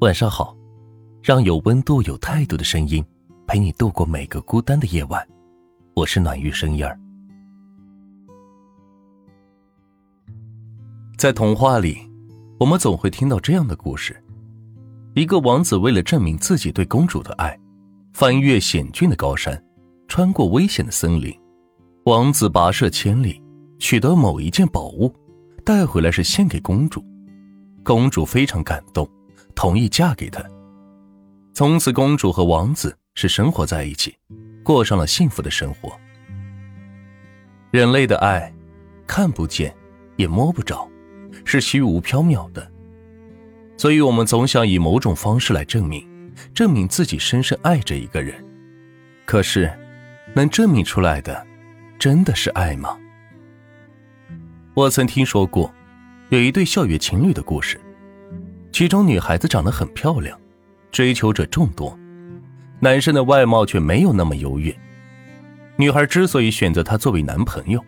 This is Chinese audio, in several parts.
晚上好，让有温度、有态度的声音陪你度过每个孤单的夜晚。我是暖玉声音儿。在童话里，我们总会听到这样的故事：一个王子为了证明自己对公主的爱，翻越险峻的高山，穿过危险的森林。王子跋涉千里，取得某一件宝物，带回来是献给公主。公主非常感动。同意嫁给他。从此，公主和王子是生活在一起，过上了幸福的生活。人类的爱，看不见，也摸不着，是虚无缥缈的，所以我们总想以某种方式来证明，证明自己深深爱着一个人。可是，能证明出来的，真的是爱吗？我曾听说过，有一对校园情侣的故事。其中女孩子长得很漂亮，追求者众多，男生的外貌却没有那么优越。女孩之所以选择他作为男朋友，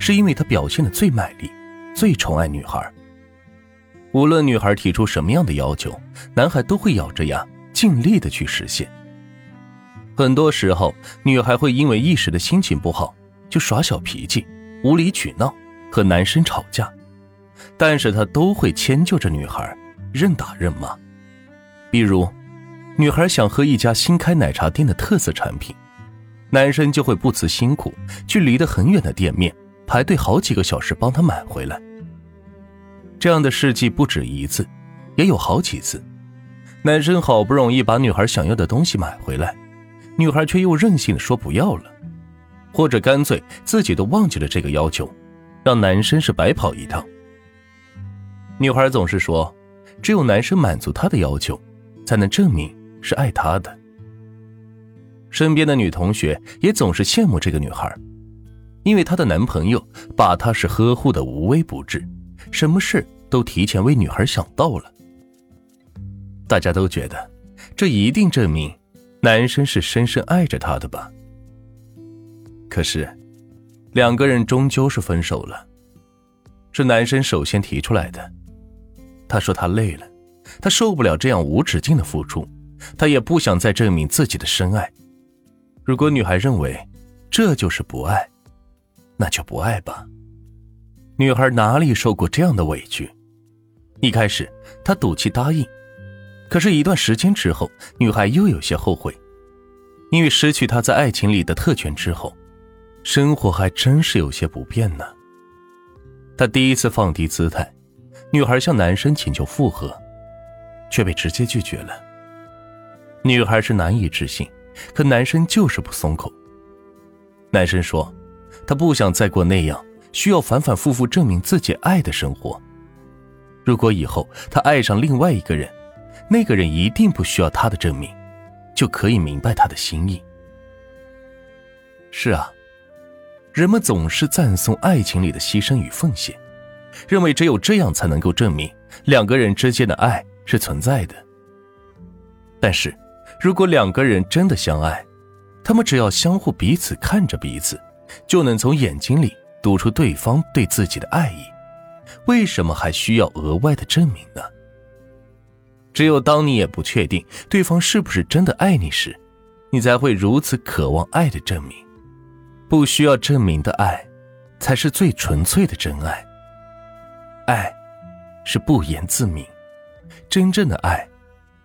是因为他表现的最卖力，最宠爱女孩。无论女孩提出什么样的要求，男孩都会咬着牙尽力的去实现。很多时候，女孩会因为一时的心情不好，就耍小脾气，无理取闹，和男生吵架，但是他都会迁就着女孩。任打任骂，比如，女孩想喝一家新开奶茶店的特色产品，男生就会不辞辛苦去离得很远的店面排队好几个小时帮她买回来。这样的事迹不止一次，也有好几次。男生好不容易把女孩想要的东西买回来，女孩却又任性的说不要了，或者干脆自己都忘记了这个要求，让男生是白跑一趟。女孩总是说。只有男生满足她的要求，才能证明是爱她的。身边的女同学也总是羡慕这个女孩，因为她的男朋友把她是呵护的无微不至，什么事都提前为女孩想到了。大家都觉得，这一定证明男生是深深爱着她的吧。可是，两个人终究是分手了，是男生首先提出来的。他说他累了，他受不了这样无止境的付出，他也不想再证明自己的深爱。如果女孩认为这就是不爱，那就不爱吧。女孩哪里受过这样的委屈？一开始她赌气答应，可是，一段时间之后，女孩又有些后悔，因为失去她在爱情里的特权之后，生活还真是有些不便呢。她第一次放低姿态。女孩向男生请求复合，却被直接拒绝了。女孩是难以置信，可男生就是不松口。男生说，他不想再过那样需要反反复复证明自己爱的生活。如果以后他爱上另外一个人，那个人一定不需要他的证明，就可以明白他的心意。是啊，人们总是赞颂爱情里的牺牲与奉献。认为只有这样才能够证明两个人之间的爱是存在的。但是，如果两个人真的相爱，他们只要相互彼此看着彼此，就能从眼睛里读出对方对自己的爱意。为什么还需要额外的证明呢？只有当你也不确定对方是不是真的爱你时，你才会如此渴望爱的证明。不需要证明的爱，才是最纯粹的真爱。爱，是不言自明。真正的爱，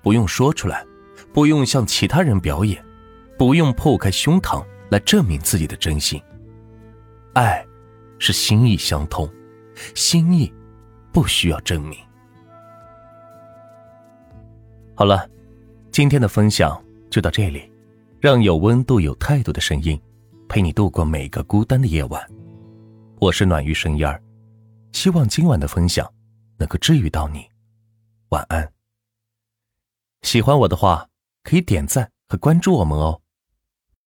不用说出来，不用向其他人表演，不用破开胸膛来证明自己的真心。爱，是心意相通，心意不需要证明。好了，今天的分享就到这里。让有温度、有态度的声音陪你度过每个孤单的夜晚。我是暖玉声音儿。希望今晚的分享能够治愈到你，晚安。喜欢我的话，可以点赞和关注我们哦。